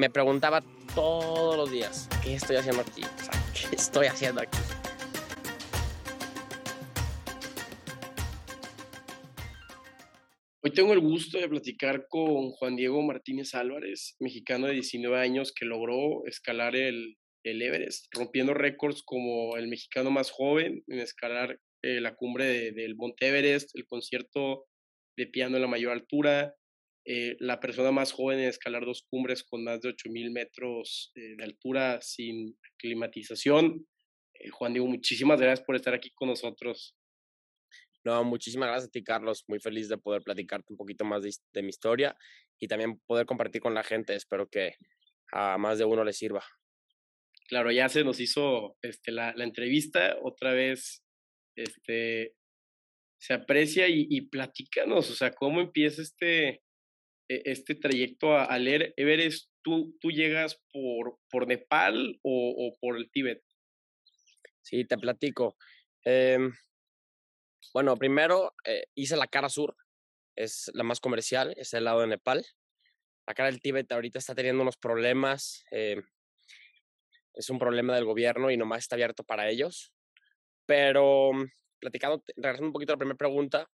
me preguntaba todos los días, ¿qué estoy haciendo aquí? O sea, ¿qué estoy haciendo aquí? Hoy tengo el gusto de platicar con Juan Diego Martínez Álvarez, mexicano de 19 años que logró escalar el, el Everest, rompiendo récords como el mexicano más joven en escalar eh, la cumbre del Monte Everest, el concierto de piano en la mayor altura, eh, la persona más joven en escalar dos cumbres con más de 8.000 metros eh, de altura sin climatización. Juan Diego, muchísimas gracias por estar aquí con nosotros. No, muchísimas gracias a ti, Carlos. Muy feliz de poder platicarte un poquito más de, mi historia y también poder compartir con la gente. Espero que a más de uno le sirva. Claro, ya se nos hizo este, la, la entrevista. Otra vez este, se aprecia y, y, platícanos, o sea, cómo empieza este, este trayecto a, leer Everest. ¿Tú, ¿Tú llegas por, por Nepal o, o por el Tíbet? Sí, te platico. Eh, bueno, primero eh, hice la cara sur, es la más comercial, es el lado de Nepal. La cara del Tíbet ahorita está teniendo unos problemas, eh, es un problema del gobierno y nomás está abierto para ellos. Pero mm, platicando, regresando un poquito a la primera pregunta,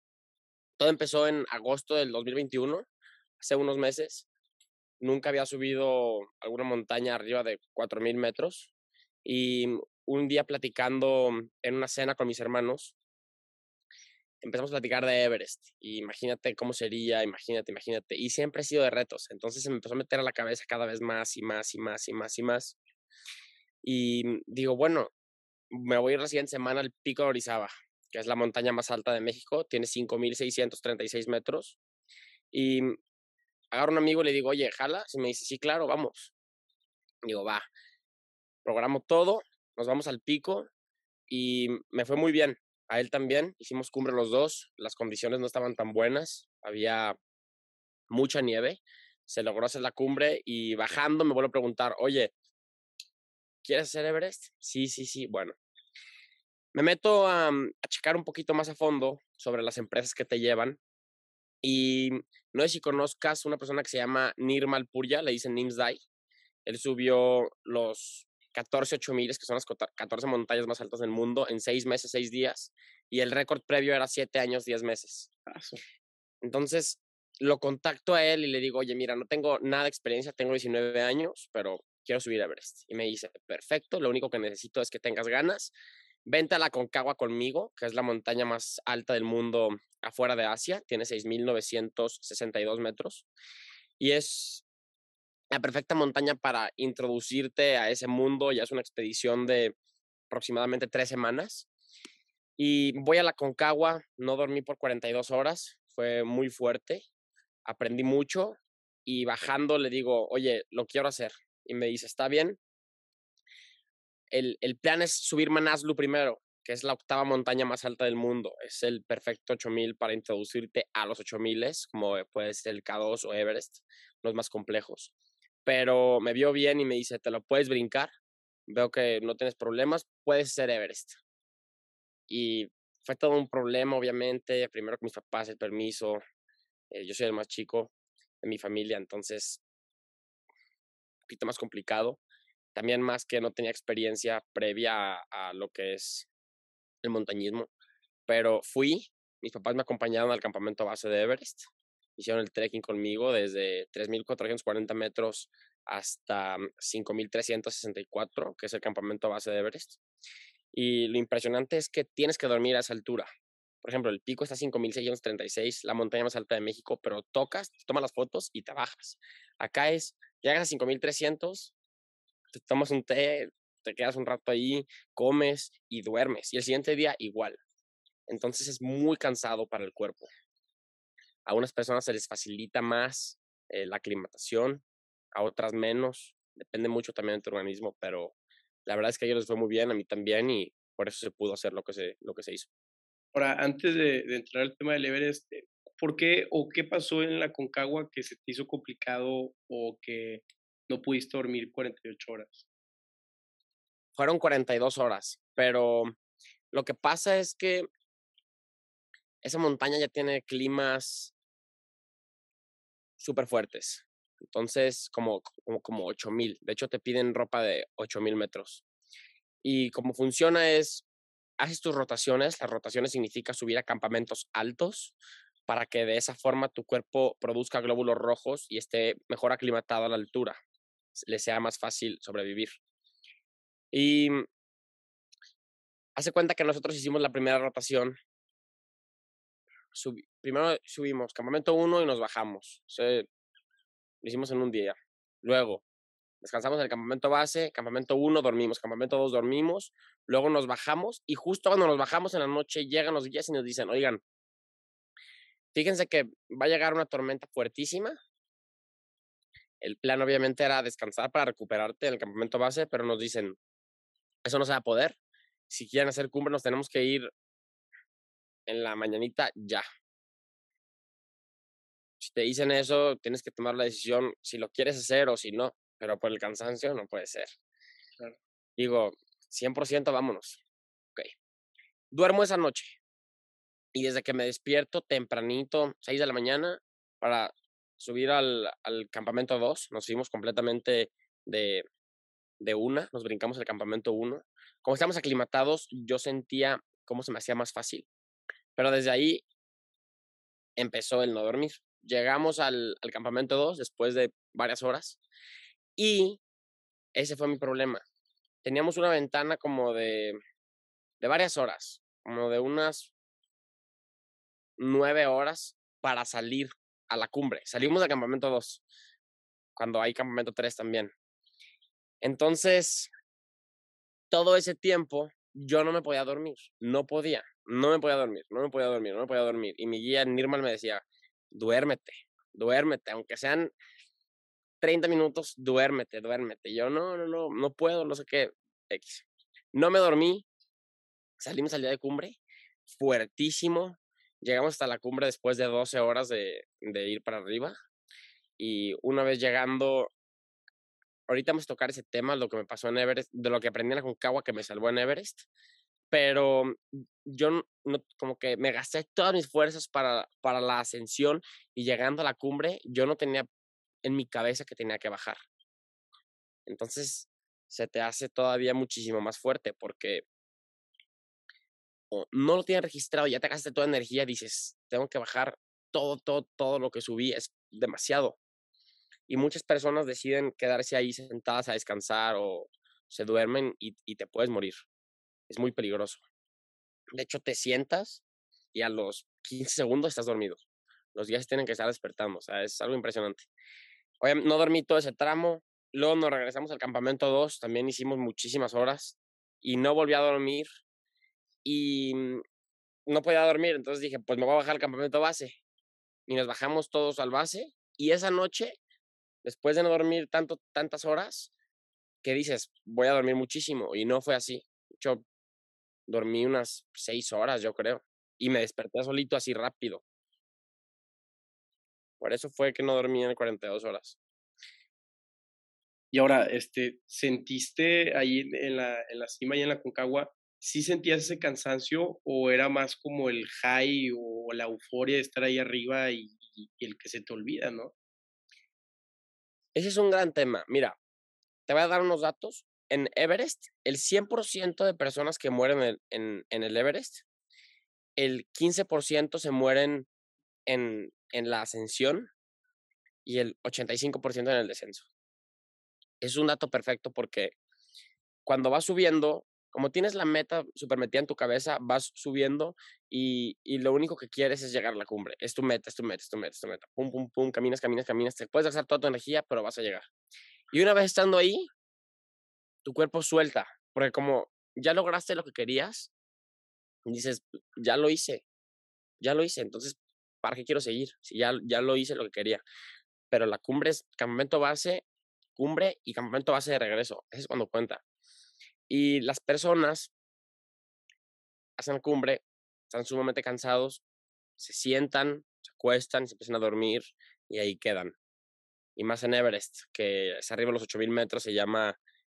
todo empezó en agosto del 2021, hace unos meses. Nunca había subido alguna montaña arriba de 4.000 metros y un día platicando en una cena con mis hermanos, empezamos a platicar de Everest. Y imagínate cómo sería, imagínate, imagínate. Y siempre he sido de retos. Entonces se me empezó a meter a la cabeza cada vez más y más y más y más y más. Y digo, bueno, me voy a ir la siguiente semana al Pico de Orizaba, que es la montaña más alta de México. Tiene 5.636 metros. Y agarro un amigo y le digo, oye, jala. Y me dice, sí, claro, vamos. Digo, va. Programo todo, nos vamos al pico y me fue muy bien a él también. Hicimos cumbre los dos, las condiciones no estaban tan buenas, había mucha nieve. Se logró hacer la cumbre y bajando me vuelvo a preguntar, oye, ¿quieres hacer Everest? Sí, sí, sí. Bueno, me meto a, a checar un poquito más a fondo sobre las empresas que te llevan. Y no sé si conozcas una persona que se llama Nirmal Purya, le dicen Nimsdai. Él subió los 14 8000, que son las 14 montañas más altas del mundo, en 6 meses, 6 días. Y el récord previo era 7 años, 10 meses. Entonces, lo contacto a él y le digo, oye, mira, no tengo nada de experiencia, tengo 19 años, pero quiero subir a Everest. Y me dice, perfecto, lo único que necesito es que tengas ganas. Vente a la Concagua conmigo, que es la montaña más alta del mundo afuera de Asia, tiene 6.962 metros. Y es la perfecta montaña para introducirte a ese mundo. Ya es una expedición de aproximadamente tres semanas. Y voy a la Concagua, no dormí por 42 horas, fue muy fuerte, aprendí mucho y bajando le digo, oye, lo quiero hacer. Y me dice, está bien. El, plan es subir Manaslu primero, que es la octava montaña más alta del mundo. Es el perfecto 8000 para introducirte a los 8000, como puede ser el K2 o Everest, los más complejos pero me vio bien y me dice, te lo puedes brincar, veo que no tienes problemas, puedes ser Everest. Y fue todo un problema, obviamente, primero con mis papás, el permiso, eh, yo soy el más chico de mi familia, entonces, un poquito más complicado. También más que no tenía experiencia previa a, lo que es el montañismo, pero fui, mis papás me acompañaron al campamento base de Everest hicieron el trekking conmigo desde 3.440 metros hasta 5.364, que es el campamento base de Everest. Y lo impresionante es que tienes que dormir a esa altura. Por ejemplo, el pico está a 5.636, la montaña más alta de México, pero tocas, tomas las fotos y te bajas. Acá es, llegas a 5.300, te tomas un té, te quedas un rato ahí, comes y duermes. Y el siguiente día igual. Entonces es muy cansado para el cuerpo. A unas personas se les facilita más eh, la aclimatación, a otras menos. Depende mucho también de tu organismo, pero la verdad es que a ellos les fue muy bien, a mí también, y por eso se pudo hacer lo que se, lo que se hizo. Ahora, antes de, entrar al tema del Everest, eh, ¿por qué o qué pasó en la Concagua que se te hizo complicado o que no pudiste dormir 48 horas? Fueron 42 horas, pero lo que pasa es que esa montaña ya tiene climas súper fuertes. Entonces, como, como, como 8000. De hecho, te piden ropa de 8000 metros. Y cómo funciona es, haces tus rotaciones. Las rotaciones significa subir a campamentos altos para que de esa forma tu cuerpo produzca glóbulos rojos y esté mejor aclimatado a la altura. Le sea más fácil sobrevivir. Y hace cuenta que nosotros hicimos la primera rotación. primero subimos campamento 1 y nos bajamos. lo hicimos en un día. Luego descansamos en el campamento base, campamento 1 dormimos, campamento 2 dormimos, luego nos bajamos y justo cuando nos bajamos en la noche llegan los guías y nos dicen, oigan, fíjense que va a llegar una tormenta fuertísima. El plan obviamente era descansar para recuperarte en el campamento base, pero nos dicen, eso no se va a poder. Si quieren hacer cumbre nos tenemos que ir en la mañanita ya. Si te dicen eso, tienes que tomar la decisión si lo quieres hacer o si no pero por el cansancio no puede ser. Digo, 100% vámonos. Ok. Duermo esa noche. Y desde que me despierto tempranito, 6 de la mañana, para subir al, al campamento 2, nos fuimos completamente de, una, nos brincamos el campamento 1. Como estamos aclimatados, yo sentía cómo se me hacía más fácil. Pero desde ahí empezó el no dormir. Llegamos al, al campamento 2 después de varias horas y ese fue mi problema. Teníamos una ventana como de, de varias horas, como de unas nueve horas para salir a la cumbre. Salimos del campamento 2, cuando hay campamento 3 también. Entonces, todo ese tiempo yo no me podía dormir, no podía, no me podía dormir, no me podía dormir, no me podía dormir. Y mi guía Nirmal me decía, duérmete, duérmete, aunque sean 30 minutos, duérmete, duérmete. Yo, no, no, no, no puedo, no sé qué. X. No me dormí. Salimos al día de cumbre, fuertísimo. Llegamos hasta la cumbre después de 12 horas de, ir para arriba. Y una vez llegando, ahorita vamos a tocar ese tema, lo que me pasó en Everest, de lo que aprendí en la Concagua que me salvó en Everest. Pero yo no, como que me gasté todas mis fuerzas para, para la ascensión y llegando a la cumbre, yo no tenía en mi cabeza que tenía que bajar. Entonces se te hace todavía muchísimo más fuerte porque no lo tienes registrado, ya te gastas toda energía, dices, tengo que bajar todo, todo, todo lo que subí, es demasiado. Y muchas personas deciden quedarse ahí sentadas a descansar o se duermen y, te puedes morir. Es muy peligroso. De hecho, te sientas y a los 15 segundos estás dormido. Los días tienen que estar despertando, o sea, es algo impresionante no dormí todo ese tramo. Luego nos regresamos al campamento 2, también hicimos muchísimas horas y no volví a dormir y mm, no podía dormir, entonces dije, pues me voy a bajar al campamento base. Y nos bajamos todos al base y esa noche, después de no dormir tanto, tantas horas, que dices, voy a dormir muchísimo y no fue así. Yo dormí unas seis horas, yo creo, y me desperté solito así rápido. Por eso fue que no dormí en 42 horas. Y ahora, este, ¿sentiste ahí en la, en la cima y en la Concagua, sí sentías ese cansancio o era más como el high o la euforia de estar ahí arriba y, el que se te olvida, ¿no? Ese es un gran tema. Mira, te voy a dar unos datos. En Everest, el 100% de personas que mueren en, en, en el Everest, el 15% se mueren en, en la ascensión y el 85% en el descenso. Es un dato perfecto porque cuando vas subiendo, como tienes la meta super metida en tu cabeza, vas subiendo y, y, lo único que quieres es llegar a la cumbre. Es tu meta, es tu meta, es tu meta, es tu meta. Pum, pum, pum, caminas, caminas, caminas. Te puedes gastar toda tu energía, pero vas a llegar. Y una vez estando ahí, tu cuerpo suelta, porque como ya lograste lo que querías, dices, ya lo hice, ya lo hice. Entonces, ¿para qué quiero seguir? Si ya, ya lo hice lo que quería. Pero la cumbre es campamento base, cumbre y campamento base de regreso. Eso es cuando cuenta. Y las personas hacen la cumbre, están sumamente cansados, se sientan, se acuestan, se empiezan a dormir y ahí quedan. Y más en Everest, que es arriba de los 8000 metros, se llama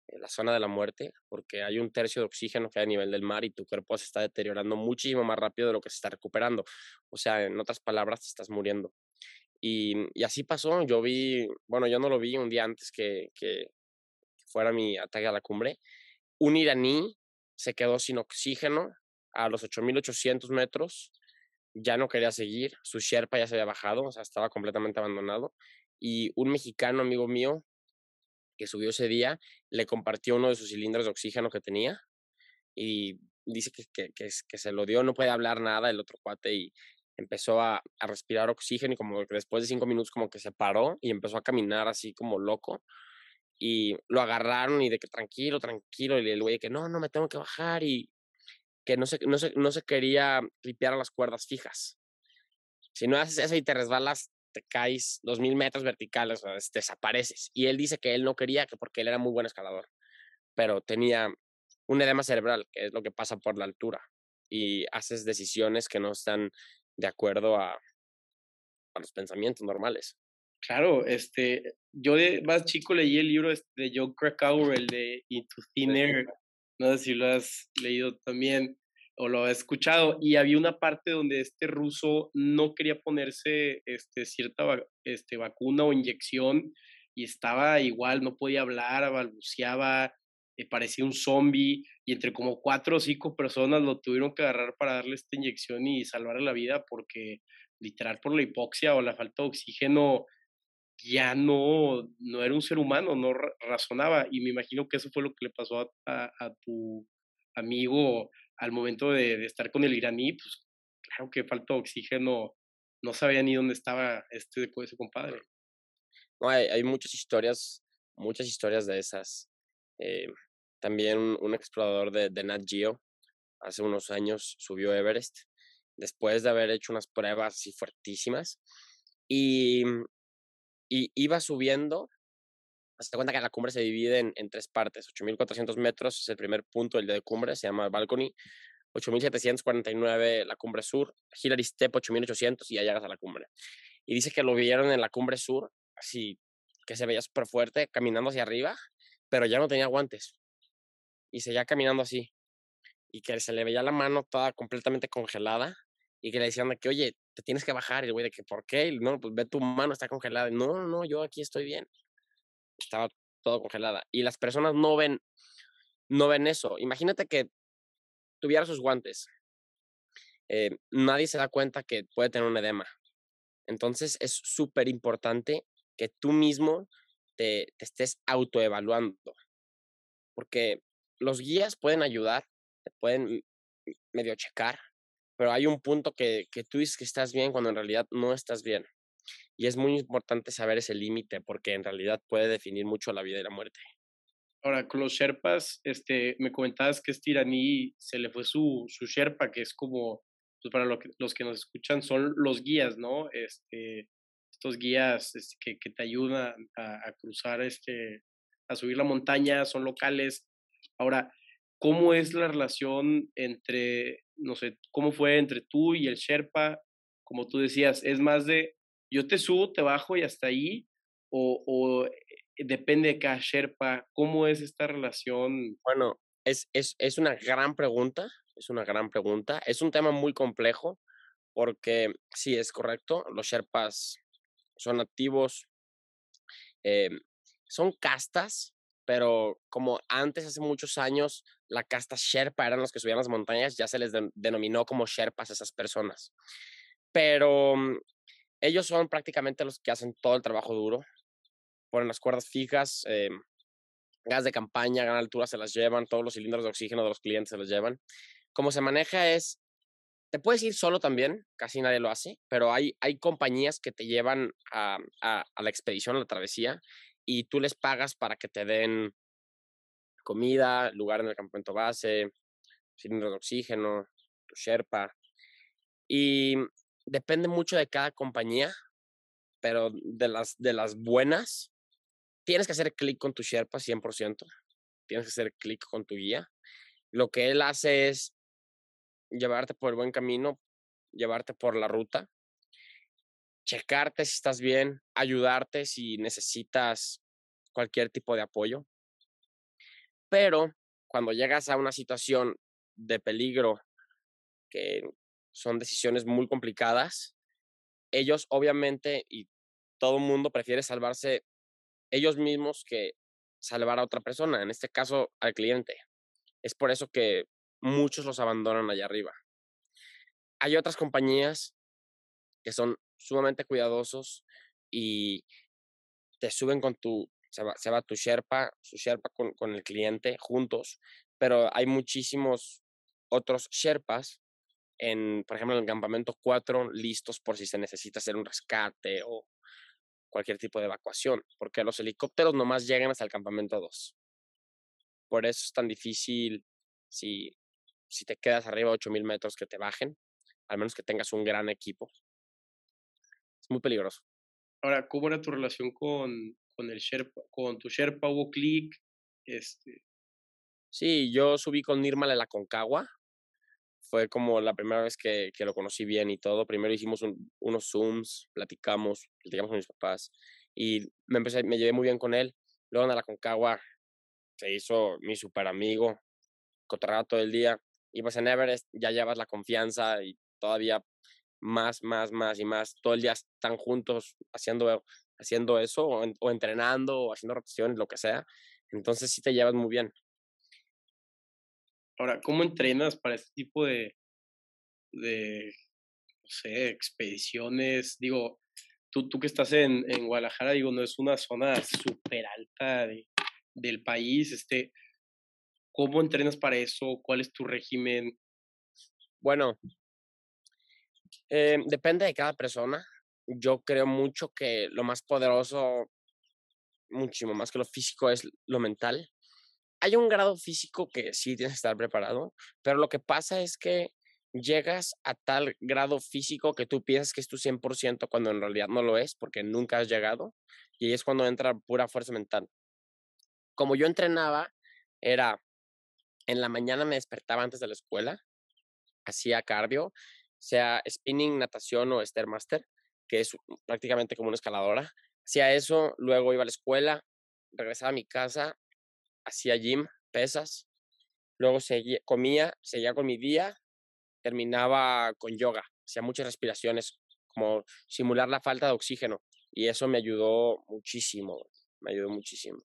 la zona de la muerte, porque hay un tercio de oxígeno que hay a nivel del mar y tu cuerpo se está deteriorando muchísimo más rápido de lo que se está recuperando. O sea, en otras palabras, te estás muriendo. Y, y, así pasó. Yo vi, bueno, yo no lo vi un día antes que, que fuera mi ataque a la cumbre. Un iraní se quedó sin oxígeno a los 8.800 metros. Ya no quería seguir. Su Sherpa ya se había bajado, o sea, estaba completamente abandonado. Y un mexicano amigo mío que subió ese día le compartió uno de sus cilindros de oxígeno que tenía y dice que, que, que, que se lo dio, no puede hablar nada el otro cuate y empezó a, a, respirar oxígeno y como después de cinco minutos como que se paró y empezó a caminar así como loco y lo agarraron y de que tranquilo, tranquilo y el güey que no, no me tengo que bajar y que no se, no se, no se quería tripear a las cuerdas fijas. Si no haces eso y te resbalas, te caes dos mil metros verticales, desapareces. Y él dice que él no quería, que porque él era muy buen escalador, pero tenía un edema cerebral, que es lo que pasa por la altura, y haces decisiones que no están de acuerdo a, a los pensamientos normales. Claro, este, yo de más chico leí el libro de Joe Krakauer, el de Into Thin Air, no sé si lo has leído también o lo has escuchado, y había una parte donde este ruso no quería ponerse este, cierta este, vacuna o inyección y estaba igual, no podía hablar, balbuceaba, eh, parecía un zombie y entre como cuatro o cinco personas lo tuvieron que agarrar para darle esta inyección y salvarle la vida porque literal por la hipoxia o la falta de oxígeno ya no, no era un ser humano, no razonaba y me imagino que eso fue lo que le pasó a, a, tu amigo al momento de, de, estar con el iraní, pues claro que falta oxígeno, no sabía ni dónde estaba este ese compadre. No, hay, hay muchas historias, muchas historias de esas. Eh, también un, explorador de, de, Nat Geo hace unos años subió Everest después de haber hecho unas pruebas así fuertísimas y, y iba subiendo. Hasta cuenta que la cumbre se divide en, tres partes. 8.400 metros es el primer punto del de cumbre, se llama Balcony. 8.749 la cumbre sur, Hillary Step 8.800 y ya llegas a la cumbre. Y dice que lo vieron en la cumbre sur, así que se veía súper fuerte, caminando hacia arriba, pero ya no tenía guantes. Y seguía caminando así. Y que se le veía la mano toda completamente congelada. Y que le decían de que, oye, te tienes que bajar. Y el güey de que, ¿por qué? No, pues ve tu mano, está congelada. No, no, yo aquí estoy bien. Estaba todo congelada. Y las personas no ven, no ven eso. Imagínate que tuviera sus guantes. Eh, nadie se da cuenta que puede tener un edema. Entonces es súper importante que tú mismo te, te estés autoevaluando. Porque los guías pueden ayudar, te pueden medio checar, pero hay un punto que, que tú dices que estás bien cuando en realidad no estás bien. Y es muy importante saber ese límite porque en realidad puede definir mucho la vida y la muerte. Ahora, con los Sherpas, este, me comentabas que este iraní se le fue su, su Sherpa, que es como, pues para lo los que nos escuchan, son los guías, ¿no? Este, estos guías este, que, que, te ayudan a, a, cruzar, este, a subir la montaña, son locales. Ahora, ¿cómo es la relación entre, no sé, cómo fue entre tú y el Sherpa? Como tú decías, es más de yo te subo, te bajo y hasta ahí, o, eh, depende de cada Sherpa, ¿cómo es esta relación? Bueno, es, es, es una gran pregunta, es una gran pregunta, es un tema muy complejo porque sí, es correcto, los Sherpas son activos, eh, son castas, pero como antes, hace muchos años, la casta Sherpa eran los que subían las montañas, ya se les de denominó como Sherpas a esas personas. Pero um, ellos son prácticamente los que hacen todo el trabajo duro, ponen las cuerdas fijas, eh, gas de campaña, gran altura se las llevan, todos los cilindros de oxígeno de los clientes se los llevan. Como se maneja es te puedes ir solo también, casi nadie lo hace, pero hay, hay compañías que te llevan a, a, a, la expedición, a la travesía, y tú les pagas para que te den comida, lugar en el campamento base, cilindros de oxígeno, tu Sherpa. Y depende mucho de cada compañía, pero de las, de las buenas, tienes que hacer clic con tu Sherpa 100%, tienes que hacer clic con tu guía. Lo que él hace es llevarte por el buen camino, llevarte por la ruta, checarte si estás bien, ayudarte si necesitas cualquier tipo de apoyo. Pero cuando llegas a una situación de peligro, que son decisiones muy complicadas, ellos obviamente, y todo el mundo prefiere salvarse ellos mismos que salvar a otra persona, en este caso al cliente. Es por eso que muchos los abandonan allá arriba. Hay otras compañías que son sumamente cuidadosos y te suben con tu, se va, se va tu Sherpa, su Sherpa con, con el cliente juntos, pero hay muchísimos otros Sherpas en, por ejemplo, en el campamento 4, listos por si se necesita hacer un rescate o cualquier tipo de evacuación, porque los helicópteros nomás llegan hasta el campamento 2. Por eso es tan difícil si, si te quedas arriba de 8000 metros que te bajen, al menos que tengas un gran equipo. Es muy peligroso. Ahora, ¿cómo era tu relación con, con el Sherpa, con tu Sherpa? ¿Hubo clic? Este... Sí, yo subí con Nirmal a la Concagua, fue como la primera vez que, que lo conocí bien y todo. Primero hicimos unos Zooms, platicamos, platicamos con mis papás y me, empecé, me llevé muy bien con él. Luego en la Concagua se hizo mi super amigo, cotorreaba todo el día. Y pues en Everest ya llevas la confianza y todavía más, más, más y más. Todo el día están juntos haciendo, haciendo eso o, o entrenando o haciendo rotaciones, lo que sea. Entonces sí te llevas muy bien. Ahora, ¿cómo entrenas para este tipo de, de no sé, expediciones? Digo, tú, tú que estás en, en Guadalajara, digo, no es una zona súper alta de, del país, este, ¿cómo entrenas para eso? ¿Cuál es tu régimen? Bueno, eh, depende de cada persona. Yo creo mucho que lo más poderoso, muchísimo más que lo físico, es lo mental hay un grado físico que sí tienes que estar preparado, pero lo que pasa es que llegas a tal grado físico que tú piensas que es tu 100% cuando en realidad no lo es, porque nunca has llegado, y es cuando entra pura fuerza mental. Como yo entrenaba, era en la mañana me despertaba antes de la escuela, hacía cardio, sea spinning, natación o stairmaster, que es prácticamente como una escaladora. Hacía eso, luego iba a la escuela, regresaba a mi casa, hacía gym, pesas, luego seguía, comía, seguía con mi día, terminaba con yoga, hacía muchas respiraciones, como simular la falta de oxígeno, y eso me ayudó muchísimo, me ayudó muchísimo.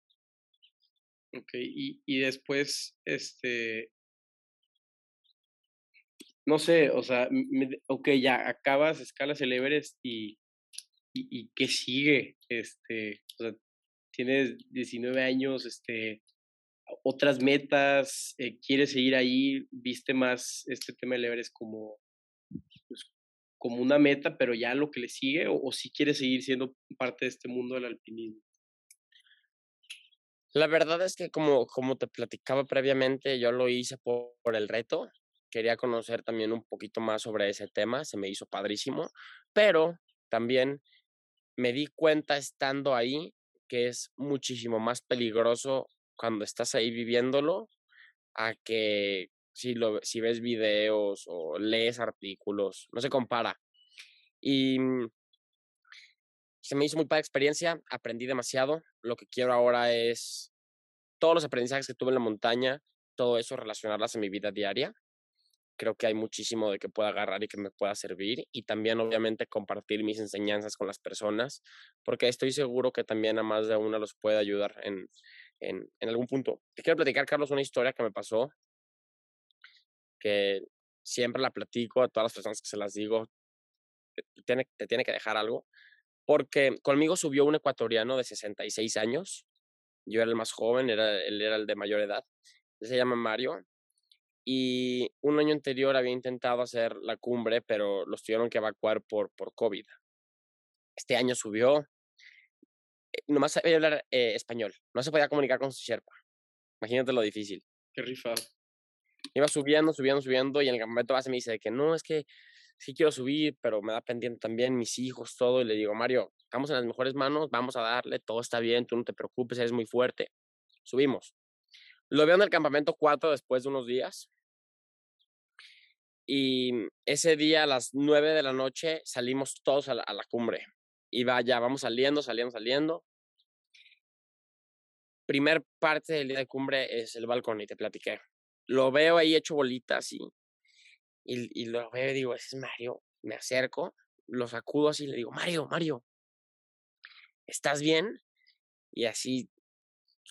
Ok, y, y después, este, no sé, o sea, ok, ya acabas, escalas el Everest y, y, ¿qué sigue? Este, o sea, tienes 19 años, este, otras metas, eh, quieres seguir ahí, viste más este tema del Everest como, pues, como una meta, pero ya lo que le sigue, o, si quieres seguir siendo parte de este mundo del alpinismo. La verdad es que como, como te platicaba previamente, yo lo hice por el reto. Quería conocer también un poquito más sobre ese tema, se me hizo padrísimo, pero también me di cuenta estando ahí que es muchísimo más peligroso cuando estás ahí viviéndolo a que si, lo, si ves videos o lees artículos, no se compara. Y mm, se me hizo muy padre experiencia, aprendí demasiado. Lo que quiero ahora es todos los aprendizajes que tuve en la montaña, todo eso relacionarlas en mi vida diaria. Creo que hay muchísimo de que pueda agarrar y que me pueda servir. Y también, obviamente, compartir mis enseñanzas con las personas, porque estoy seguro que también a más de una los puede ayudar en, en, en algún punto. Te quiero platicar, Carlos, una historia que me pasó, que siempre la platico a todas las personas que se las digo, te tiene, te tiene que dejar algo, porque conmigo subió un ecuatoriano de 66 años, yo era el más joven, era, él era el de mayor edad, él se llama Mario, y un año anterior había intentado hacer la cumbre, pero los tuvieron que evacuar por, por COVID. Este año subió, nomás sabía hablar eh, español, no se podía comunicar con su Sherpa. Imagínate lo difícil. Qué rifado. Iba subiendo, subiendo, subiendo y en el campamento base me dice que no, es que sí quiero subir, pero me da pendiente también mis hijos, todo. Y le digo, Mario, estamos en las mejores manos, vamos a darle, todo está bien, tú no te preocupes, eres muy fuerte. Subimos. Lo veo en el campamento 4 después de unos días. Y ese día a las 9 de la noche salimos todos a la, a la cumbre. Y vaya, vamos saliendo, saliendo, saliendo primer parte del día de cumbre es el balcón y te platiqué. Lo veo ahí hecho bolitas y, y, y lo veo y digo, ese es Mario. Me acerco, lo sacudo así y le digo, Mario, Mario. ¿estás bien? Y así,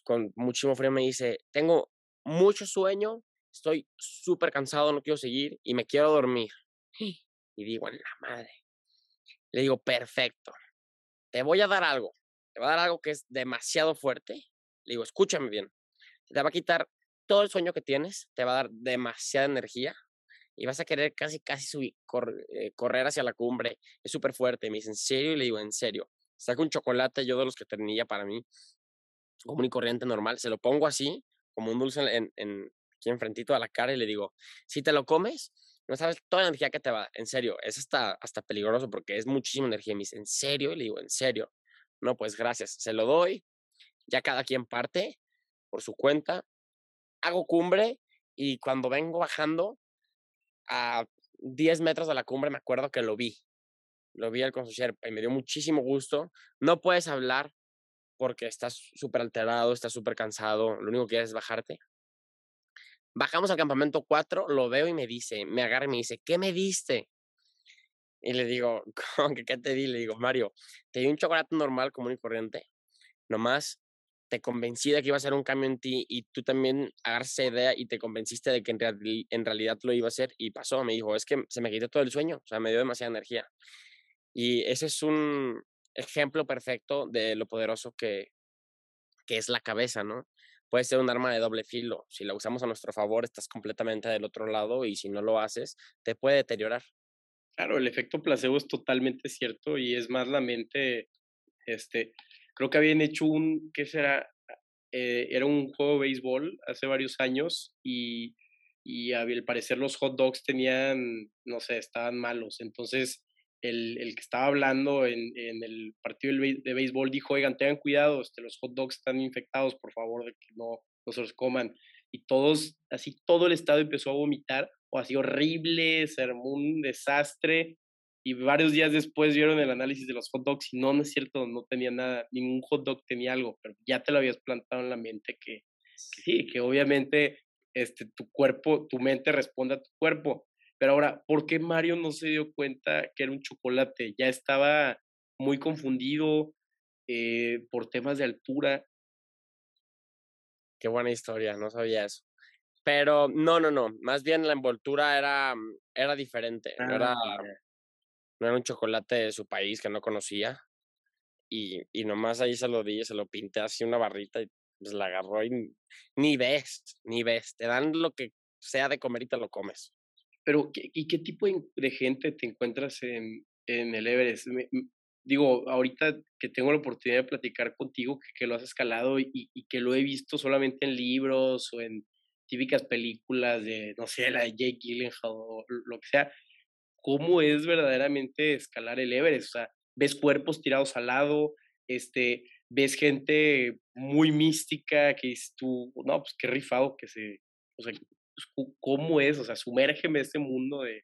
con muchísimo frío, me dice, tengo mucho sueño, estoy súper cansado, no quiero seguir y me quiero dormir. Y digo, en la madre. Le digo, perfecto, te voy a dar algo, te voy a dar algo que es demasiado fuerte. Le digo, escúchame bien, te va a quitar todo el sueño que tienes, te va a dar demasiada energía y vas a querer casi, casi subir, eh, correr hacia la cumbre. Es súper fuerte. Me dice, ¿en serio? Y le digo, ¿en serio? Saco un chocolate, yo de los que tenía para mí, común y corriente normal, se lo pongo así, como un dulce en, aquí enfrentito a la cara y le digo, si te lo comes, no sabes toda la energía que te va, en serio, es hasta, hasta peligroso porque es muchísima energía. Me dice, ¿en serio? Y le digo, ¿en serio? No, pues gracias, se lo doy, ya cada quien parte por su cuenta, hago cumbre y cuando vengo bajando a 10 metros de la cumbre me acuerdo que lo vi, lo vi al concierto y me dio muchísimo gusto. No puedes hablar porque estás súper alterado, estás súper cansado, lo único que quieres es bajarte. Bajamos al campamento 4, lo veo y me dice, me agarra y me dice, ¿qué me diste? Y le digo, ¿qué te di? Le digo, Mario, te di un chocolate normal, común y corriente. Nomás te convencí de que iba a ser un cambio en ti y tú también agarras esa idea y te convenciste de que en, en realidad lo iba a hacer y pasó. Me dijo, es que se me quitó todo el sueño, o sea, me dio demasiada energía. Y ese es un ejemplo perfecto de lo poderoso que, que es la cabeza, ¿no? Puede ser un arma de doble filo. Si la usamos a nuestro favor, estás completamente del otro lado y si no lo haces, te puede deteriorar. Claro, el efecto placebo es totalmente cierto y es más la mente, este, creo que habían hecho un, ¿qué será? Eh, era un juego de béisbol hace varios años y, y al parecer los hot dogs tenían, no sé, estaban malos. Entonces el, el que estaba hablando en, en, el partido de béisbol dijo, oigan, tengan cuidado, este, los hot dogs están infectados, por favor, de que no, no se los coman. Y todos, así todo el estado empezó a vomitar, o así horrible, se armó un desastre y varios días después vieron el análisis de los hot dogs y no, no es cierto, no tenía nada, ningún hot dog tenía algo, pero ya te lo habías plantado en la mente que, sí, que obviamente este, tu cuerpo, tu mente responde a tu cuerpo. Pero ahora, ¿por qué Mario no se dio cuenta que era un chocolate? Ya estaba muy confundido eh, por temas de altura. Qué buena historia, no sabía eso. Pero no, no, no. Más bien la envoltura era, era diferente. era, ah, no era un chocolate de su país que no conocía. Y, y nomás ahí se lo di, se lo pinté así una barrita y pues la agarró y ni ves, ni ves. Te dan lo que sea de comer y te lo comes. Pero, ¿y qué tipo de gente te encuentras en, el Everest? digo, ahorita que tengo la oportunidad de platicar contigo, que, lo has escalado y, que lo he visto solamente en libros o en típicas películas de, no sé, la de Jake Gyllenhaal o lo que sea, cómo es verdaderamente escalar el Everest. O sea, ves cuerpos tirados al lado, este, ves gente muy mística que es tú, no, pues qué rifado que se, o sea, ¿cómo es? O sea, sumérgeme este mundo de...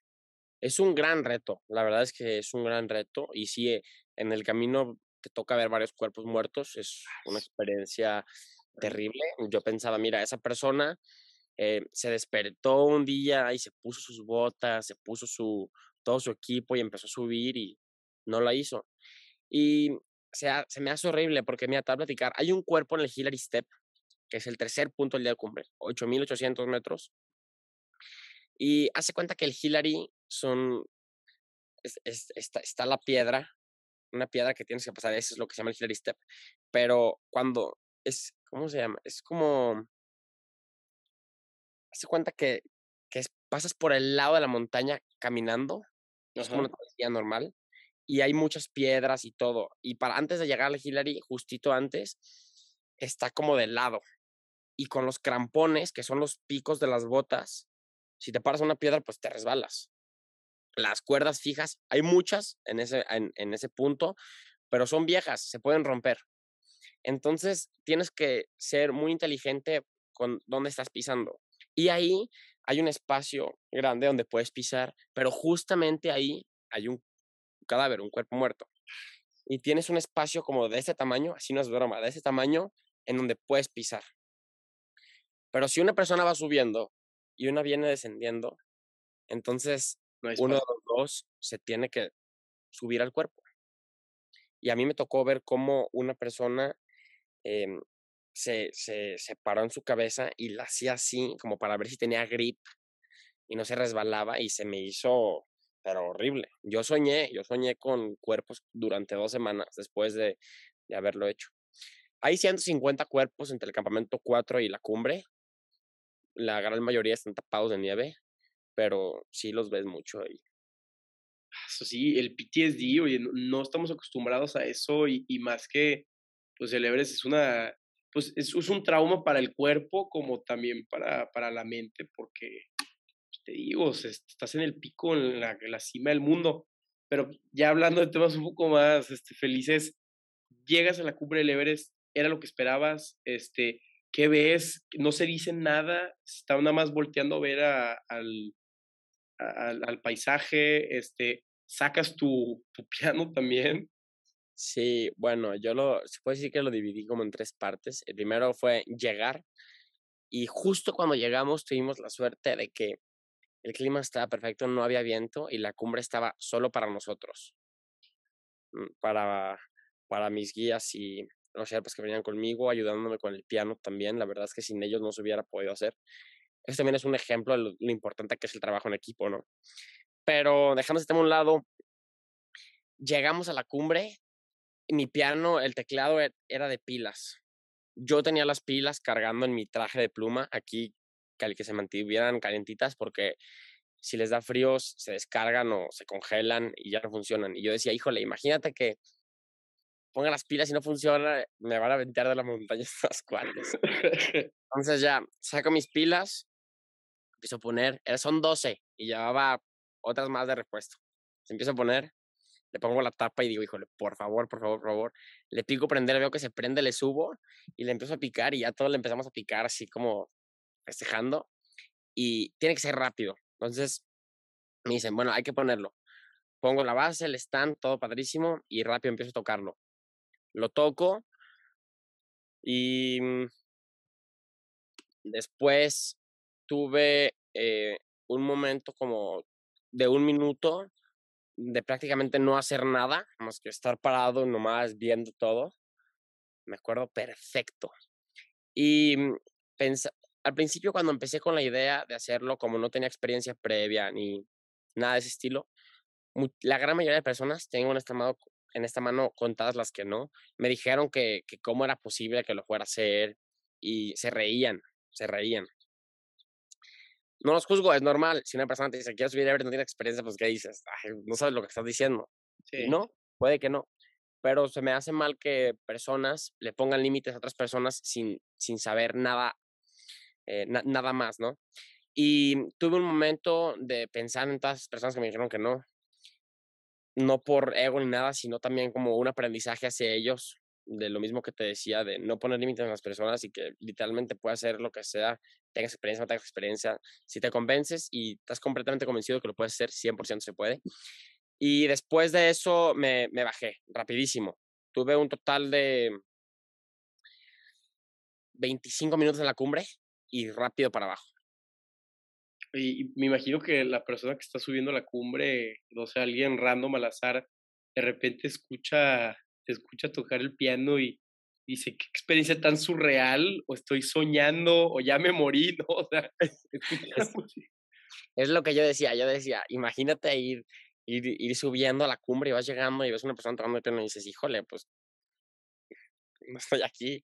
Es un gran reto, la verdad es que es un gran reto y sí, eh, en el camino te toca ver varios cuerpos muertos, es una experiencia terrible. Yo pensaba, mira, esa persona eh, se despertó un día y se puso sus botas, se puso su, todo su equipo y empezó a subir y no la hizo. Y se, se me hace horrible porque, mira, te voy a platicar, hay un cuerpo en el Hillary Step, que es el tercer punto del día de cumbre, 8.800 metros. Y hace cuenta que el Hillary son, está, está la piedra, una piedra que tienes que pasar, eso es lo que se llama el Hillary Step. Pero cuando es, ¿cómo se llama? Es como, hace cuenta que, que pasas por el lado de la montaña caminando es como una travesía normal. Y hay muchas piedras y todo. Y para antes de llegar al Hillary, justito antes, está como de lado. Y con los crampones, que son los picos de las botas, si te paras una piedra, pues te resbalas. Las cuerdas fijas, hay muchas en ese, en, ese punto, pero son viejas, se pueden romper. Entonces, tienes que ser muy inteligente con dónde estás pisando. Y ahí hay un espacio grande donde puedes pisar, pero justamente ahí hay un cadáver, un cuerpo muerto. Y tienes un espacio como de ese tamaño, así no es broma, de ese tamaño en donde puedes pisar. Pero si una persona va subiendo y una viene descendiendo, entonces uno de los dos se tiene que subir al cuerpo. Y a mí me tocó ver cómo una persona em, se, se, se paró en su cabeza y la hacía así, como para ver si tenía grip y no se resbalaba y se me hizo, pero horrible. Yo soñé, yo soñé con cuerpos durante dos semanas después de, de haberlo hecho. Hay 150 cuerpos entre el campamento 4 y la cumbre. La gran mayoría están tapados de nieve, pero sí los ves mucho ahí. Eso sí, el PTSD, oye, no, estamos acostumbrados a eso y, y, más que, pues el Everest es una, pues es, un trauma para el cuerpo como también para, para la mente, porque te digo, estás en el pico, en la, en la, cima del mundo. Pero ya hablando de temas un poco más este, felices, llegas a la cumbre del Everest, era lo que esperabas, este, ¿qué ves? No se dice nada, está nada más volteando a ver al, al, paisaje, este, sacas tu, tu piano también. Sí, bueno, yo lo, se puede decir que lo dividí como en tres partes. El primero fue llegar y justo cuando llegamos tuvimos la suerte de que el clima estaba perfecto, no había viento y la cumbre estaba solo para nosotros, mm, para, para mis guías y los sherpas que venían conmigo, ayudándome con el piano también. La verdad es que sin ellos no se hubiera podido hacer. Eso también es un ejemplo de lo, lo importante que es el trabajo en equipo, ¿no? Pero dejando este tema a un lado, llegamos a la cumbre mi piano, el teclado e, era de pilas. Yo tenía las pilas cargando en mi traje de pluma aquí que se mantuvieran calientitas porque si les da fríos se descargan o se congelan y ya no funcionan. Y yo decía, híjole, imagínate que ponga las pilas y no funciona, me van a aventar de la montaña estas cuales. Entonces ya saco mis pilas, empiezo a poner, eh, son 12 y llevaba otras más de repuesto. Se empiezo a poner, le pongo la tapa y digo, híjole, por favor, por favor, por favor. Le pico prender, veo que se prende, le subo y le empiezo a picar y ya todo le empezamos a picar así como festejando y tiene que ser rápido. Entonces me dicen, bueno, hay que ponerlo. Pongo la base, el stand, todo padrísimo y rápido empiezo a tocarlo. Lo toco y mm, después tuve eh, un momento como de un minuto de prácticamente no hacer nada, más que estar parado nomás viendo todo. Me acuerdo perfecto. Y mm, al principio cuando empecé con la idea de hacerlo, como no tenía experiencia previa ni nada de ese estilo, la gran mayoría de personas, tengo en esta mano, en esta mano contadas las que no, me dijeron que, que cómo era posible que lo fuera a hacer y se reían, se reían. No los juzgo, es normal. Si una persona te dice, quiero subir a ver, no tiene experiencia, pues ¿qué dices? no sabes lo que estás diciendo. Sí. No, puede que no. Pero se me hace mal que personas le pongan límites a otras personas sin, sin saber nada eh, nada más, ¿no? Y tuve un momento de pensar en todas las personas que me dijeron que no, no por ego ni nada, sino también como un aprendizaje hacia ellos, de lo mismo que te decía, de no poner límites a las personas y que literalmente puedas hacer lo que sea, tengas experiencia no tengas experiencia, si te convences y estás completamente convencido que lo puedes hacer, 100% se puede. Y después de eso me, me bajé rapidísimo. Tuve un total de 25 minutos en la cumbre y rápido para abajo. Y, me imagino que la persona que está subiendo la cumbre, no sé, alguien random al azar, de repente escucha, te escucha tocar el piano y dice, qué experiencia tan surreal, o estoy soñando, o ya me morí, ¿no? O sea, es, es, lo que yo decía, yo decía, imagínate ir, ir, ir subiendo a la cumbre y vas llegando y ves una persona tocando el piano y dices, híjole, pues no estoy aquí,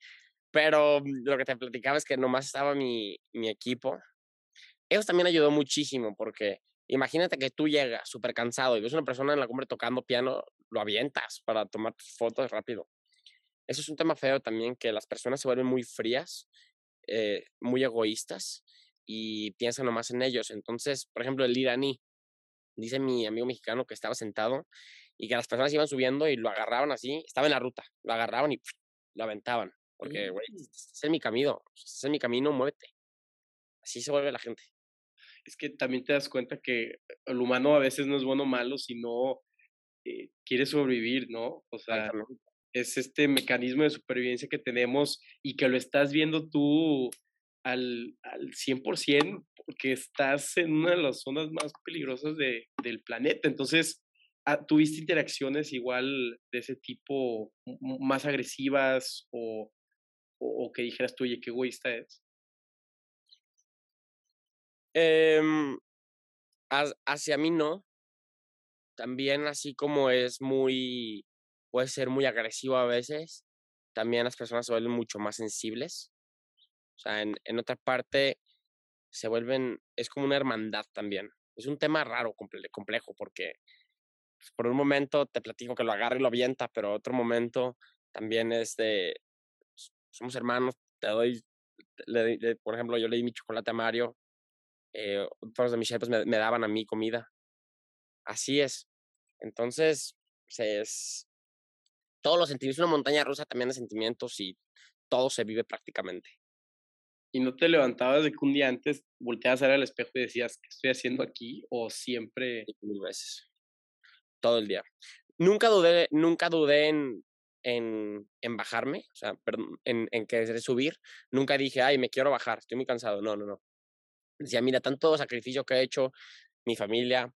pero lo que te platicaba es que nomás estaba mi, mi equipo. Eso también ayudó muchísimo porque imagínate que tú llegas súper cansado y ves una persona en la cumbre tocando piano, lo avientas para tomar tus fotos rápido. Eso es un tema feo también, que las personas se vuelven muy frías, eh, muy egoístas y piensan nomás en ellos. Entonces, por ejemplo, el iraní, dice mi amigo mexicano que estaba sentado y que las personas iban subiendo y lo agarraban así, estaba en la ruta, lo agarraban y lo aventaban. Porque, güey, ese es mi camino, ese es mi camino, muévete. Así se vuelve la gente. Es que también te das cuenta que el humano a veces no es bueno o malo, sino eh, quiere sobrevivir, ¿no? O sea, es este mecanismo de supervivencia que tenemos y que lo estás viendo tú al, al 100% porque estás en una de las zonas más peligrosas de, del planeta. Entonces, ah, ¿tuviste interacciones igual de ese tipo, más agresivas o, o, que dijeras tú, oye, qué egoísta es? Em, hacia mí no. También así como es muy, puede ser muy agresivo a veces, también las personas se vuelven mucho más sensibles. O sea, en, en otra parte se vuelven, es como una hermandad también. Es un tema raro, complejo, porque pues, por un momento te platico que lo agarra y lo avienta, pero otro momento también es de, somos hermanos, te doy, por ejemplo, yo le di mi chocolate a Mario, eh, otros de mis chefs me, me, daban a mí comida. Así es. Entonces, pues, es, todos los sentimientos, una montaña rusa también de sentimientos y todo se vive prácticamente. ¿Y no te levantabas de que un día antes volteabas a ver al espejo y decías, ¿qué estoy haciendo aquí? ¿O siempre? Mil veces. Todo el día. Nunca dudé, nunca dudé en, en, en bajarme, o sea, perdón, en, en querer subir. Nunca dije, ay, me quiero bajar, estoy muy cansado. No, no, no. Decía, mira, tanto sacrificio que he hecho mi familia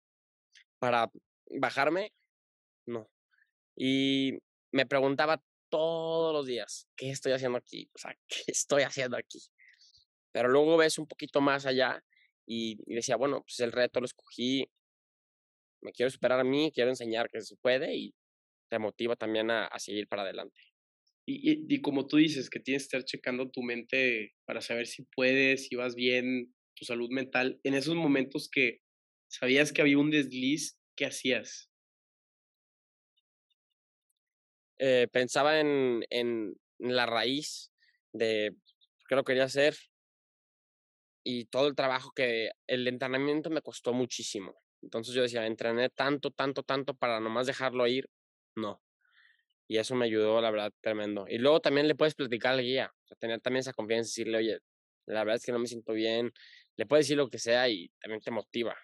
para bajarme, no. Y me preguntaba todos los días, ¿qué estoy haciendo aquí? O sea, ¿qué estoy haciendo aquí? Pero luego ves un poquito más allá y, decía, bueno, pues el reto lo escogí, me quiero superar a mí, quiero enseñar que se puede y te motiva también a, seguir para adelante. Y, y, como tú dices, que tienes que estar checando tu mente para saber si puedes, si vas bien, tu salud mental, en esos momentos que sabías que había un desliz, ¿qué hacías? Eh, pensaba en, en, la raíz de qué lo quería hacer y todo el trabajo que el entrenamiento me costó muchísimo. Entonces yo decía, entrené tanto, tanto, tanto para nomás dejarlo ir. No. Y eso me ayudó, la verdad, tremendo. Y luego también le puedes platicar al guía, o sea, tener también esa confianza, decirle, oye, la verdad es que no me siento bien. Le puedes decir lo que sea y también te motiva.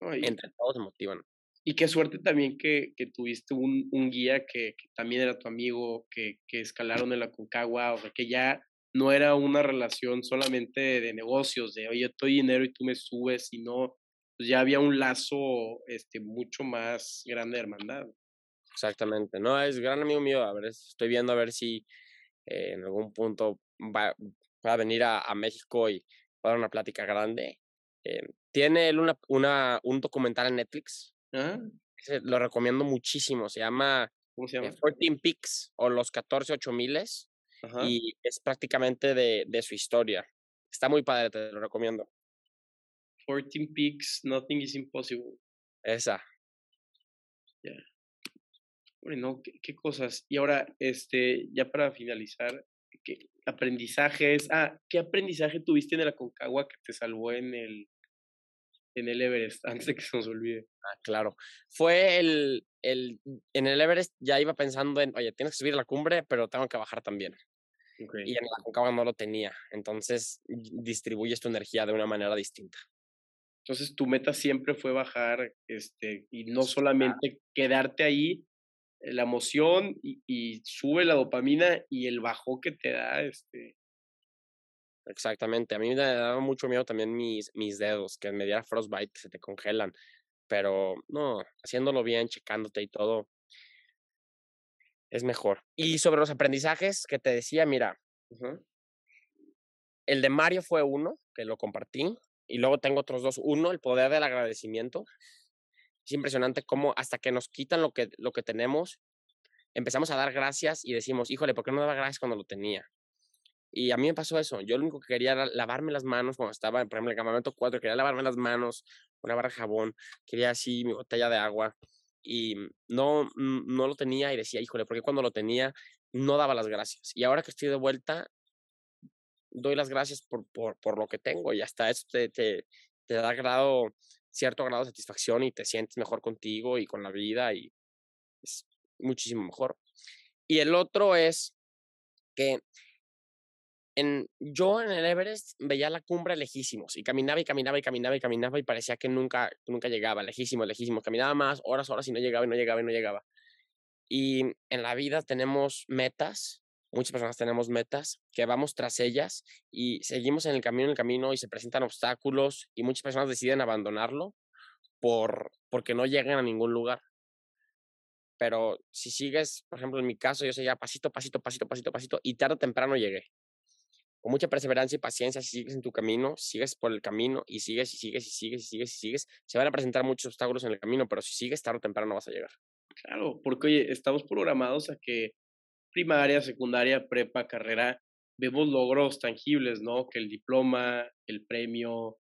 Entre todos se motivan. Y qué suerte también que, que tuviste un, un guía que, que, también era tu amigo, que, que escalaron en la Concagua, o sea, que ya no era una relación solamente de negocios, de oye, estoy dinero y tú me subes, sino pues ya había un lazo este, mucho más grande de hermandad. Exactamente, no, es gran amigo mío, a ver, estoy viendo a ver si eh, en algún punto va, va a venir a, a México y va a dar una plática grande. Eh, tiene él una, una, un documental en Netflix, ah. lo recomiendo muchísimo, se llama, ¿Cómo se llama? 14 Peaks o los 14 miles y es prácticamente de, de su historia. Está muy padre, te lo recomiendo. 14 Peaks, Nothing is Impossible. Esa. Ya. Bueno, ¿qué, ¿qué, cosas. Y ahora, este, ya para finalizar, ¿qué aprendizajes? Ah, ¿qué aprendizaje tuviste en la Concagua que te salvó en el, en el Everest, antes de que se nos olvide? Ah, claro. Fue el, el, en el Everest ya iba pensando en, oye, tienes que subir a la cumbre, pero tengo que bajar también. Y en la Concagua no lo tenía. Entonces distribuyes tu energía de una manera distinta. Entonces tu meta siempre fue bajar este, y no solamente quedarte ahí, la emoción y, y, sube la dopamina y el bajo que te da. Este. Exactamente. A mí me daba mucho miedo también mis, mis dedos, que me diera frostbite, que se te congelan. Pero no, haciéndolo bien, checándote y todo, es mejor. Y sobre los aprendizajes que te decía, mira, el de Mario fue uno, que lo compartí, y luego tengo otros dos. Uno, el poder del agradecimiento. Es impresionante cómo hasta que nos quitan lo que, lo que tenemos, empezamos a dar gracias y decimos, híjole, ¿por qué no daba gracias cuando lo tenía? Y a mí me pasó eso. Yo lo único que quería era lavarme las manos cuando estaba, por ejemplo, en el campamento 4, quería lavarme las manos, una barra de jabón, quería así mi botella de agua y no, no lo tenía y decía, híjole, porque cuando lo tenía no daba las gracias. Y ahora que estoy de vuelta, doy las gracias por, por, por lo que tengo y hasta eso te, te, te da grado, cierto grado de satisfacción y te sientes mejor contigo y con la vida y es muchísimo mejor. Y el otro es que en, yo en el Everest veía la cumbre lejísimos y caminaba y caminaba y caminaba y caminaba y parecía que nunca, nunca llegaba, lejísimos, lejísimos. Caminaba más horas, horas y no llegaba y no llegaba y no llegaba. Y en la vida tenemos metas, muchas personas tenemos metas que vamos tras ellas y seguimos en el camino, en el camino y se presentan obstáculos y muchas personas deciden abandonarlo por, porque no llegan a ningún lugar. Pero si sigues, por ejemplo, en mi caso, yo seguía pasito, pasito, pasito, pasito, pasito, y tarde o temprano llegué. Con mucha perseverancia y paciencia, si sigues en tu camino, sigues por el camino y sigues y sigues y sigues y sigues y sigues, se van a presentar muchos obstáculos en el camino, pero si sigues, tarde o temprano vas a llegar. Claro, porque oye, estamos programados a que primaria, secundaria, prepa, carrera, vemos logros tangibles, ¿no? Que el diploma, el premio,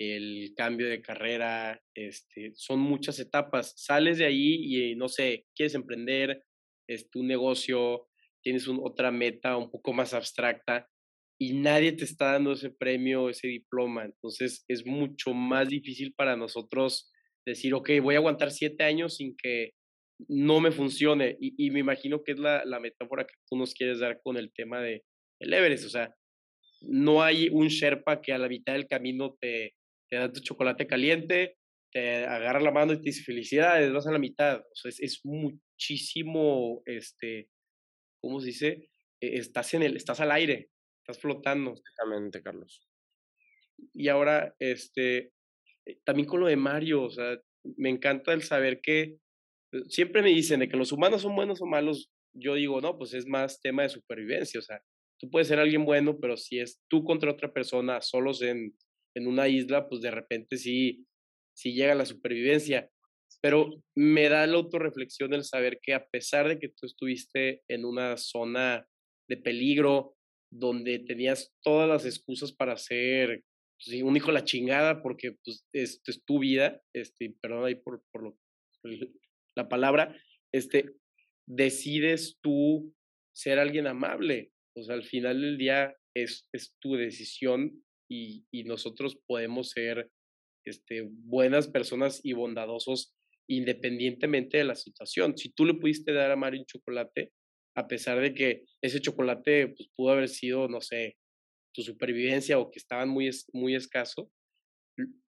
el cambio de carrera, este, son muchas etapas. Sales de ahí y, no sé, quieres emprender, es tu negocio, tienes otra meta un poco más abstracta y nadie te está dando ese premio, ese diploma. Entonces es mucho más difícil para nosotros decir, ok, voy a aguantar siete años sin que no me funcione. Y, me imagino que es la, la, metáfora que tú nos quieres dar con el tema de el Everest. O sea, no hay un Sherpa que a la mitad del camino te, te da tu chocolate caliente, te agarra la mano y te dice felicidades, vas a la mitad. O sea, es, muchísimo, este, ¿cómo se dice? E, estás en el, estás al aire, estás flotando. Exactamente, Carlos. Y ahora, este, eh, también con lo de Mario, o sea, me encanta el saber que siempre me dicen de que los humanos son buenos o malos. Yo digo, no, pues es más tema de supervivencia, o sea, tú puedes ser alguien bueno, pero si es tú contra otra persona, solos en, en una isla, pues de repente sí, sí llega la supervivencia. Pero me da la autorreflexión el saber que a pesar de que tú estuviste en una zona de peligro, donde tenías todas las excusas para ser pues, un hijo de la chingada, porque pues, es, es tu vida, este, perdón ahí por, por, lo, la palabra, este, decides tú ser alguien amable. O sea, al final del día es, es tu decisión y, nosotros podemos ser este, buenas personas y bondadosos independientemente de la situación. Si tú le pudiste dar a Mario un chocolate, a pesar de que ese chocolate pues, pudo haber sido, no sé, tu supervivencia o que estaban muy, muy escaso,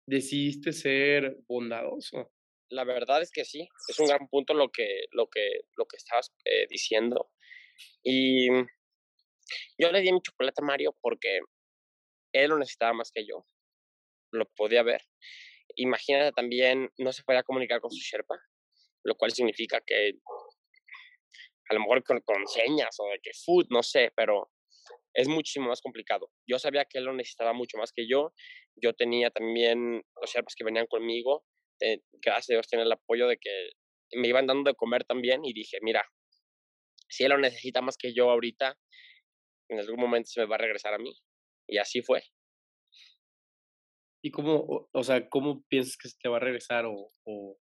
decidiste ser bondadoso. La verdad es que sí, es un gran punto lo que, lo que, lo que estabas eh, diciendo. Y yo le di mi chocolate a Mario porque él lo necesitaba más que yo. Lo podía ver. Imagínate también, no se podía comunicar con su Sherpa, lo cual significa que a lo mejor con, señas o de que food, no sé, pero es muchísimo más complicado. Yo sabía que él lo necesitaba mucho más que yo. Yo tenía también los Sherpas que venían conmigo. Eh, gracias a Dios tenía el apoyo de que me iban dando de comer también y dije, mira, si él lo necesita más que yo ahorita, en algún momento se me va a regresar a mí. Y así fue. ¿Y cómo, o, sea, cómo piensas que se te va a regresar? O, o,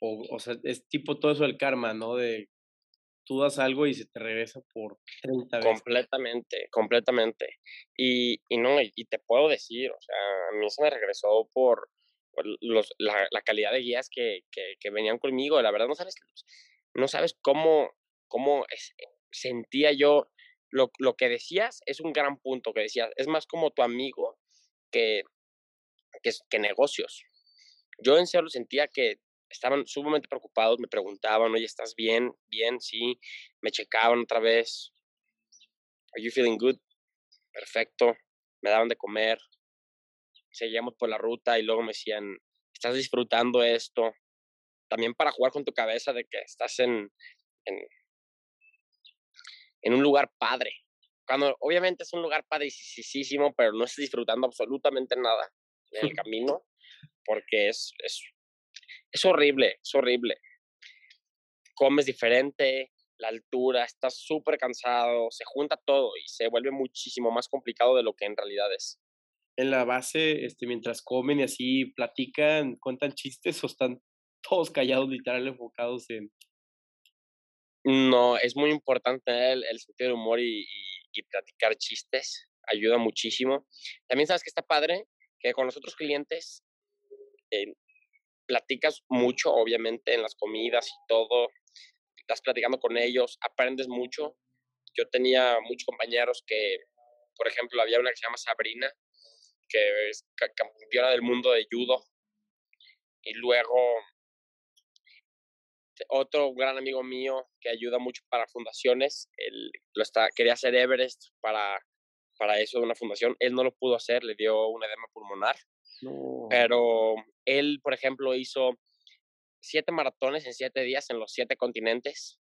o, sea, es tipo todo eso del karma, ¿no? De tú das algo y se te regresa por 30 veces. Completamente, completamente. Y, y no, y, te puedo decir, o sea, a mí se me regresó por, los, la, calidad de guías que, que, venían conmigo. La verdad, no sabes, no sabes cómo, cómo sentía yo lo, lo que decías es un gran punto que decías. Es más como tu amigo que, que, que negocios. Yo en serio sentía que estaban sumamente preocupados, me preguntaban, oye, ¿estás bien? Bien, sí. Me checaban otra vez. Are you feeling good? Perfecto. Me daban de comer. Seguíamos por la ruta y luego me decían, ¿estás disfrutando esto? También para jugar con tu cabeza de que estás en, en en un lugar padre. Cuando obviamente es un lugar padricísimo, pero no estás disfrutando absolutamente nada en el camino, porque es, es, es horrible, es horrible. Comes diferente, la altura, estás súper cansado, se junta todo y se vuelve muchísimo más complicado de lo que en realidad es. En la base, este, mientras comen y así platican, cuentan chistes o están todos callados, literal, enfocados en, no, es muy importante el, sentido del humor y, platicar chistes. Ayuda muchísimo. También sabes que está padre que con los otros clientes eh, platicas mucho, obviamente, en las comidas y todo. Estás platicando con ellos, aprendes mucho. Yo tenía muchos compañeros que, por ejemplo, había una que se llama Sabrina, que es campeona del mundo de judo. Y luego otro gran amigo mío que ayuda mucho para fundaciones, él lo está, quería hacer Everest para, para eso de una fundación, él no lo pudo hacer, le dio un edema pulmonar Pero él, por ejemplo, hizo siete maratones en siete días en los siete continentes.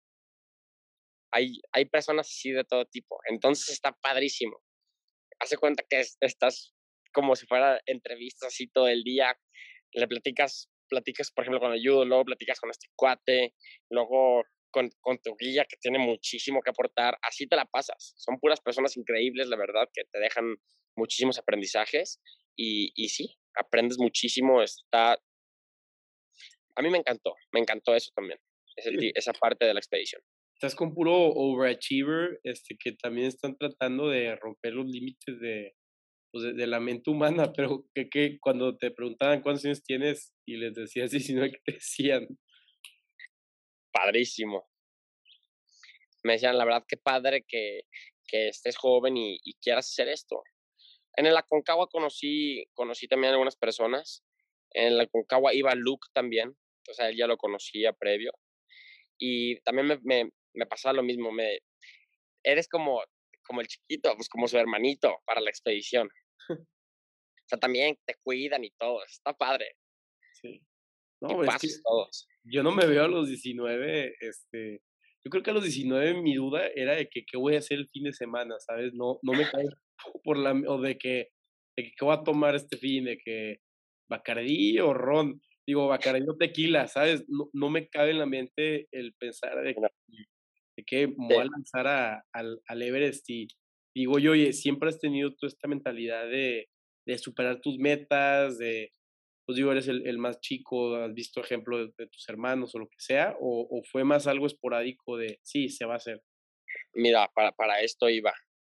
Hay, hay personas así de todo tipo. Entonces está padrísimo. Hace cuenta que estás como si fuera entrevistas así todo el día. Le platicas, platicas, por ejemplo, con el judo, luego platicas con este cuate, luego con, con, tu guía que tiene muchísimo que aportar. Así te la pasas. Son puras personas increíbles, la verdad, que te dejan muchísimos aprendizajes. Y, y sí, aprendes muchísimo. Está a mí me encantó, me encantó eso también, esa parte de la expedición. Estás con puro overachiever, este, que también están tratando de romper los límites de, pues de, la mente humana, pero que, que, cuando te preguntaban cuántos años tienes y les decías 19, ¿qué te decían? Padrísimo. Me decían, la verdad, qué padre que, que estés joven y, quieras hacer esto. En el Aconcagua conocí, conocí también a algunas personas. En el Aconcagua iba Luke también, o sea, él ya lo conocía previo. Y también me, me, me pasaba lo mismo, me, eres como, como el chiquito, pues como su hermanito para la expedición. O sea, también te cuidan y todo, está padre. Sí. No, es que todos. Yo no me veo a los 19, este, yo creo que a los 19 mi duda era de que qué voy a hacer el fin de semana, ¿sabes? No, no me cae por la, o de que, de que qué voy a tomar este fin, de que Bacardí o Ron digo, Bacardi tequila, ¿sabes? No, no, me cabe en la mente el pensar de, que me voy a lanzar a, al, al, Everest y digo yo, oye, siempre has tenido tú esta mentalidad de, de superar tus metas, de, pues digo, eres el, el más chico, has visto ejemplos de, tus hermanos o lo que sea, o, o, fue más algo esporádico de, sí, se va a hacer? Mira, para, para esto iba,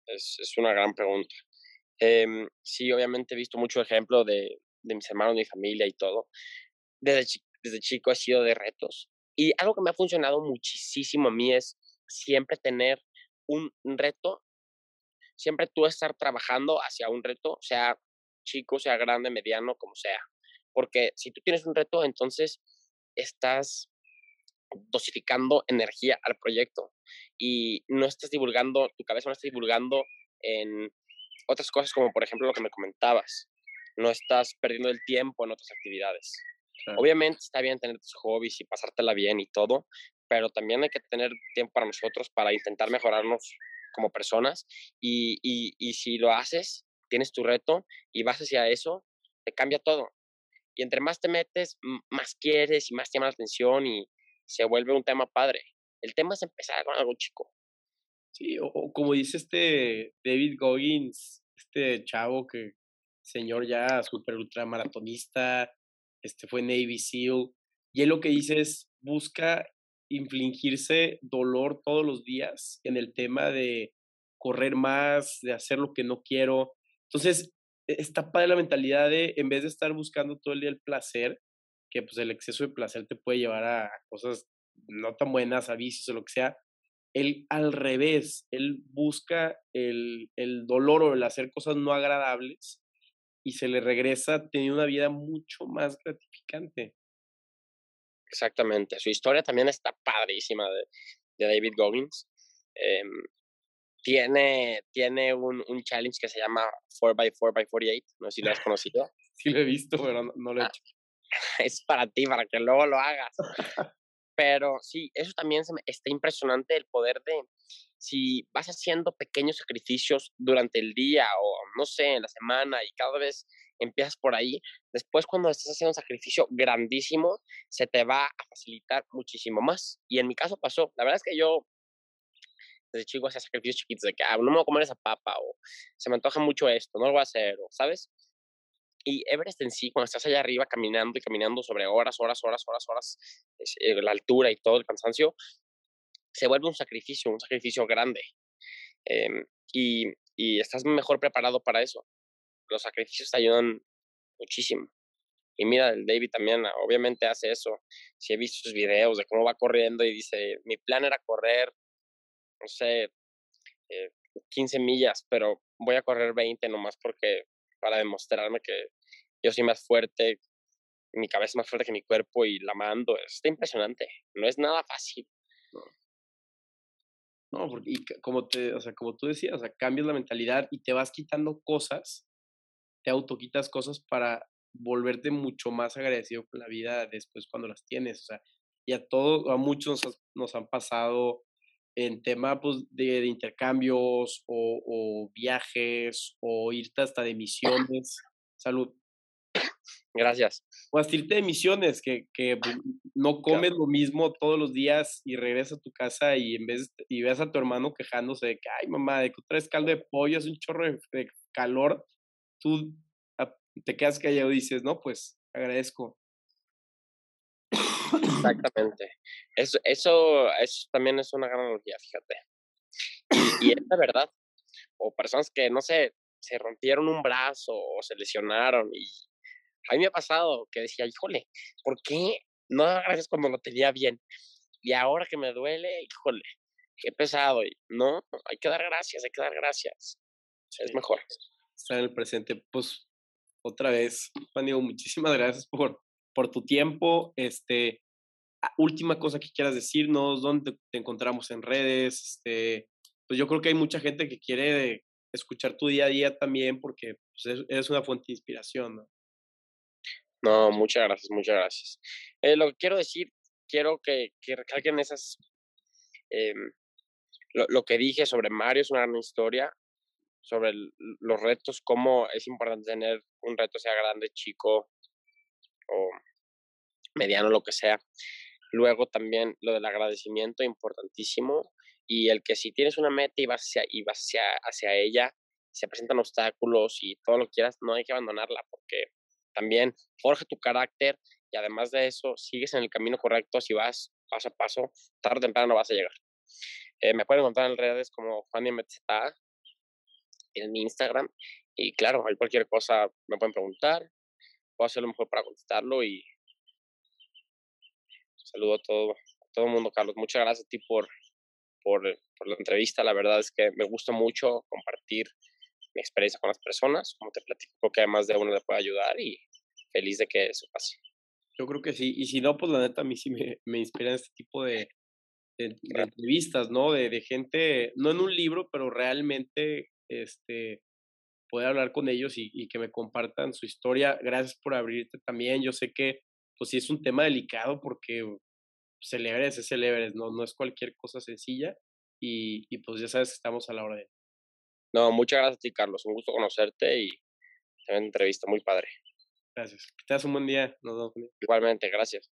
es, es una gran pregunta. Eh, sí, obviamente he visto mucho ejemplo de, de mis hermanos, mi familia y todo, desde, desde chico he sido de retos. Y algo que me ha funcionado muchísimo a mí es siempre tener un reto, siempre tú estar trabajando hacia un reto, sea chico, sea grande, mediano, como sea. Porque si tú tienes un reto, entonces estás dosificando energía al proyecto y no estás divulgando, tu cabeza no está divulgando en otras cosas como por ejemplo lo que me comentabas. No estás perdiendo el tiempo en otras actividades. Obviamente está bien tener tus hobbies y pasártela bien y todo, pero también hay que tener tiempo para nosotros para intentar mejorarnos como personas y, y, si lo haces, tienes tu reto y vas hacia eso, te cambia todo. Y entre más te metes, más quieres y más te llama la atención y se vuelve un tema padre. El tema es empezar con algo chico. Sí, o, como dice este David Goggins, este chavo que señor ya super ultramaratonista, este fue Navy SEAL, y él lo que dice es, busca infligirse dolor todos los días en el tema de correr más, de hacer lo que no quiero. Entonces, e, está padre la mentalidad de, en vez de estar buscando todo el día el placer, que pues el exceso de placer te puede llevar a cosas no tan buenas, a vicios o lo que sea, él al revés, él busca el, el dolor o el hacer cosas no agradables y se le regresa teniendo una vida mucho más gratificante. Exactamente. Su historia también está padrísima de, de David Goggins. Em, tiene, tiene un, un, challenge que se llama 4x4x48. No sé si lo has conocido. sí lo he visto, pero no, lo he ah, hecho. Es para ti, para que luego lo hagas. pero sí, eso también se me, está impresionante el poder de, si vas haciendo pequeños sacrificios durante el día o no sé, en la semana y cada vez empiezas por ahí, después cuando estás haciendo un sacrificio grandísimo, se te va a facilitar muchísimo más. Y en mi caso pasó, la verdad es que yo desde chico hacía sacrificios chiquitos de que ah, no me voy a comer esa papa o se me antoja mucho esto, no lo voy a hacer, o, ¿sabes? Y Everest en sí, cuando estás allá arriba caminando y caminando sobre horas, horas, horas, horas, horas, eh, la altura y todo el cansancio, se vuelve un sacrificio, un sacrificio grande. Em, y, y, estás mejor preparado para eso. Los sacrificios te ayudan muchísimo. Y mira, el David también obviamente hace eso. Si he visto sus videos de cómo va corriendo y dice, mi plan era correr, no sé, 15 eh, millas, pero voy a correr 20 nomás porque para demostrarme que yo soy más fuerte, mi cabeza es más fuerte que mi cuerpo y la mando. Está impresionante. No es nada fácil. ¿No? Porque, y como, te, o sea, como tú decías, o sea, cambias la mentalidad y te vas quitando cosas, te autoquitas cosas para volverte mucho más agradecido con la vida después cuando las tienes. O sea, y a todos, a muchos nos, han pasado en tema pues, de, intercambios o, o, viajes o irte hasta de misiones. Salud. Gracias. O hasta irte de misiones, que, que pues, no comes lo mismo todos los días y regresas a tu casa y en vez y ves a tu hermano quejándose de que, ay mamá, de que traes caldo de pollo, es un chorro de, de calor, tú te quedas callado y dices, no, pues agradezco. Exactamente. Eso, eso, eso también es una gran analogía, fíjate. Y, y es la verdad. O personas que, no sé, se rompieron un brazo o se lesionaron. Y a mí me ha pasado que decía, híjole, ¿por qué no gracias cuando lo tenía bien? Y ahora que me duele, híjole, qué pesado. no, hay que dar gracias, hay que dar gracias. Es mejor. Estar en el presente. Pues otra vez, Juan Diego, muchísimas gracias por, por tu tiempo. Este, última cosa que quieras decirnos, dónde te encontramos en redes. Este, pues yo creo que hay mucha gente que quiere escuchar tu día a día también porque pues, eres una fuente de inspiración, ¿no? No, muchas gracias, muchas gracias. Eh, lo que quiero decir, quiero que, que recalquen esas, em, lo, lo, que dije sobre Mario es una gran historia, sobre los retos, cómo es importante tener un reto, sea grande, chico o mediano, lo que sea. Luego también lo del agradecimiento, importantísimo. Y el que si tienes una meta y vas hacia, y vas hacia, hacia ella, se presentan obstáculos y todo lo que quieras, no hay que abandonarla porque también forja tu carácter y además de eso, sigues en el camino correcto, si vas paso a paso, tarde o temprano vas a llegar. Eh, me pueden encontrar en redes como Juan Metzeta en Instagram y claro, hay cualquier cosa me pueden preguntar, puedo hacer lo mejor para contestarlo y saludo a todo, todo el mundo, Carlos. Muchas gracias a ti por, por la entrevista. La verdad es que me gusta mucho compartir mi experiencia con las personas. Como te platico, que además de uno le puede ayudar y feliz de que eso pase. Yo creo que sí. Y si no, pues la neta a mí sí me, me inspira este tipo de, de, entrevistas, ¿no? De, de, gente, no en un libro, pero realmente este, poder hablar con ellos y, y, que me compartan su historia. Gracias por abrirte también. Yo sé que, pues sí, es un tema delicado porque celebres es celebres, ¿no? No es cualquier cosa sencilla. Y, y pues ya sabes que estamos a la hora de no, muchas gracias a ti, Carlos. Un gusto conocerte y una entrevista muy padre. Gracias. Que tengas un buen día. Nos vemos. Igualmente, gracias.